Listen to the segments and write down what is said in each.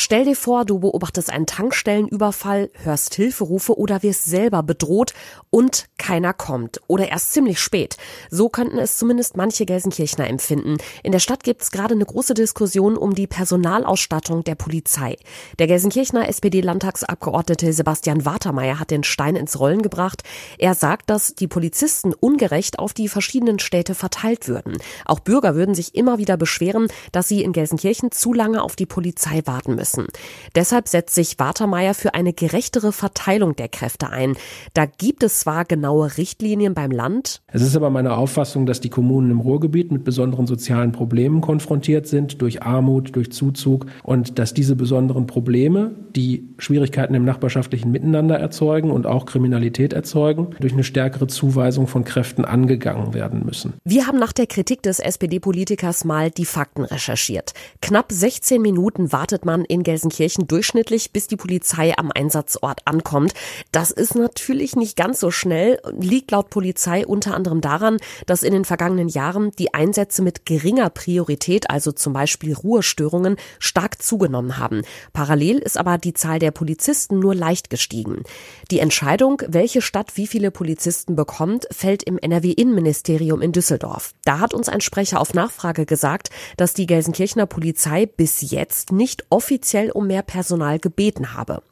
Stell dir vor, du beobachtest einen Tankstellenüberfall, hörst Hilferufe oder wirst selber bedroht und keiner kommt oder erst ziemlich spät. So könnten es zumindest manche Gelsenkirchner empfinden. In der Stadt gibt es gerade eine große Diskussion um die Personalausstattung der Polizei. Der Gelsenkirchner SPD-Landtagsabgeordnete Sebastian Watermeier hat den Stein ins Rollen gebracht. Er sagt, dass die Polizisten ungerecht auf die verschiedenen Städte verteilt würden. Auch Bürger würden sich immer wieder beschweren, dass sie in Gelsenkirchen zu lange auf die Polizei warten müssen müssen. Deshalb setzt sich Watermeier für eine gerechtere Verteilung der Kräfte ein. Da gibt es zwar genaue Richtlinien beim Land. Es ist aber meine Auffassung, dass die Kommunen im Ruhrgebiet mit besonderen sozialen Problemen konfrontiert sind, durch Armut, durch Zuzug und dass diese besonderen Probleme, die Schwierigkeiten im nachbarschaftlichen Miteinander erzeugen und auch Kriminalität erzeugen, durch eine stärkere Zuweisung von Kräften angegangen werden müssen. Wir haben nach der Kritik des SPD-Politikers mal die Fakten recherchiert. Knapp 16 Minuten wartet man in Gelsenkirchen durchschnittlich, bis die Polizei am Einsatzort ankommt. Das ist natürlich nicht ganz so schnell, liegt laut Polizei unter anderem daran, dass in den vergangenen Jahren die Einsätze mit geringer Priorität, also zum Beispiel Ruhestörungen, stark zugenommen haben. Parallel ist aber die Zahl der Polizisten nur leicht gestiegen. Die Entscheidung, welche Stadt wie viele Polizisten bekommt, fällt im NRW-Innenministerium in Düsseldorf. Da hat uns ein Sprecher auf Nachfrage gesagt, dass die Gelsenkirchener Polizei bis jetzt nicht offiziell offiziell um mehr Personal gebeten habe.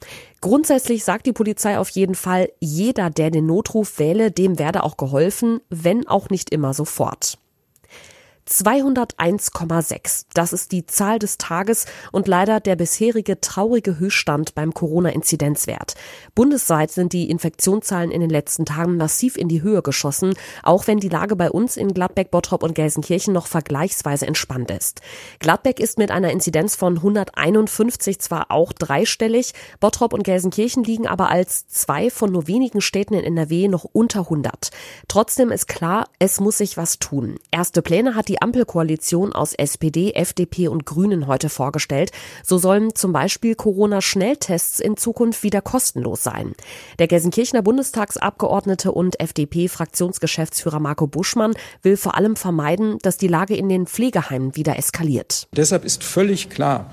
Grundsätzlich sagt die Polizei auf jeden Fall, jeder, der den Notruf wähle, dem werde auch geholfen, wenn auch nicht immer sofort. 201,6. Das ist die Zahl des Tages und leider der bisherige traurige Höchststand beim Corona-Inzidenzwert. Bundesweit sind die Infektionszahlen in den letzten Tagen massiv in die Höhe geschossen, auch wenn die Lage bei uns in Gladbeck, Bottrop und Gelsenkirchen noch vergleichsweise entspannt ist. Gladbeck ist mit einer Inzidenz von 151 zwar auch dreistellig, Bottrop und Gelsenkirchen liegen aber als zwei von nur wenigen Städten in NRW noch unter 100. Trotzdem ist klar, es muss sich was tun. Erste Pläne hat die die Ampelkoalition aus SPD, FDP und Grünen heute vorgestellt. So sollen zum Beispiel Corona-Schnelltests in Zukunft wieder kostenlos sein. Der Gelsenkirchener Bundestagsabgeordnete und FDP-Fraktionsgeschäftsführer Marco Buschmann will vor allem vermeiden, dass die Lage in den Pflegeheimen wieder eskaliert. Deshalb ist völlig klar,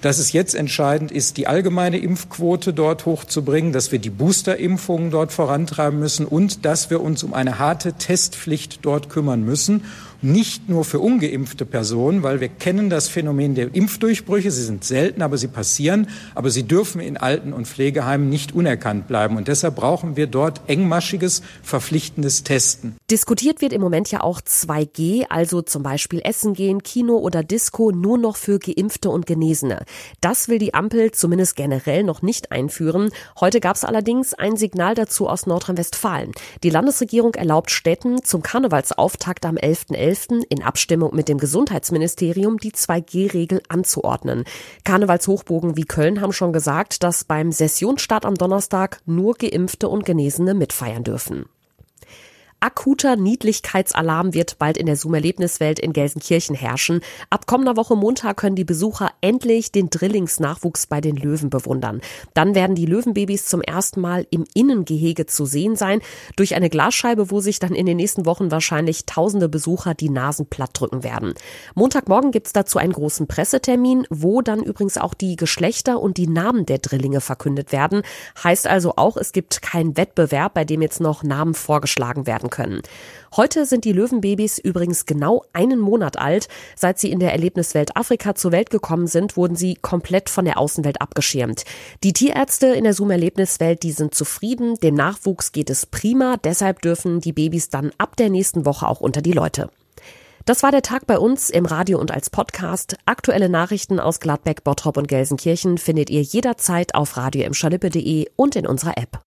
dass es jetzt entscheidend ist, die allgemeine Impfquote dort hochzubringen, dass wir die Boosterimpfungen dort vorantreiben müssen und dass wir uns um eine harte Testpflicht dort kümmern müssen nicht nur für ungeimpfte Personen, weil wir kennen das Phänomen der Impfdurchbrüche. Sie sind selten, aber sie passieren. Aber sie dürfen in Alten- und Pflegeheimen nicht unerkannt bleiben. Und deshalb brauchen wir dort engmaschiges, verpflichtendes Testen. Diskutiert wird im Moment ja auch 2G, also zum Beispiel Essen gehen, Kino oder Disco nur noch für Geimpfte und Genesene. Das will die Ampel zumindest generell noch nicht einführen. Heute gab es allerdings ein Signal dazu aus Nordrhein-Westfalen. Die Landesregierung erlaubt Städten zum Karnevalsauftakt am 11.11. 11. in Abstimmung mit dem Gesundheitsministerium die 2G-Regel anzuordnen. Karnevalshochbogen wie Köln haben schon gesagt, dass beim Sessionsstart am Donnerstag nur Geimpfte und Genesene mitfeiern dürfen. Akuter Niedlichkeitsalarm wird bald in der Zoom-Erlebniswelt in Gelsenkirchen herrschen. Ab kommender Woche Montag können die Besucher endlich den Drillingsnachwuchs bei den Löwen bewundern. Dann werden die Löwenbabys zum ersten Mal im Innengehege zu sehen sein, durch eine Glasscheibe, wo sich dann in den nächsten Wochen wahrscheinlich tausende Besucher die Nasen platt drücken werden. Montagmorgen gibt's dazu einen großen Pressetermin, wo dann übrigens auch die Geschlechter und die Namen der Drillinge verkündet werden. Heißt also auch, es gibt keinen Wettbewerb, bei dem jetzt noch Namen vorgeschlagen werden können. Heute sind die Löwenbabys übrigens genau einen Monat alt. Seit sie in der Erlebniswelt Afrika zur Welt gekommen sind, wurden sie komplett von der Außenwelt abgeschirmt. Die Tierärzte in der Zoom-Erlebniswelt, die sind zufrieden. Dem Nachwuchs geht es prima. Deshalb dürfen die Babys dann ab der nächsten Woche auch unter die Leute. Das war der Tag bei uns im Radio und als Podcast. Aktuelle Nachrichten aus Gladbeck, Bottrop und Gelsenkirchen findet ihr jederzeit auf radio und in unserer App.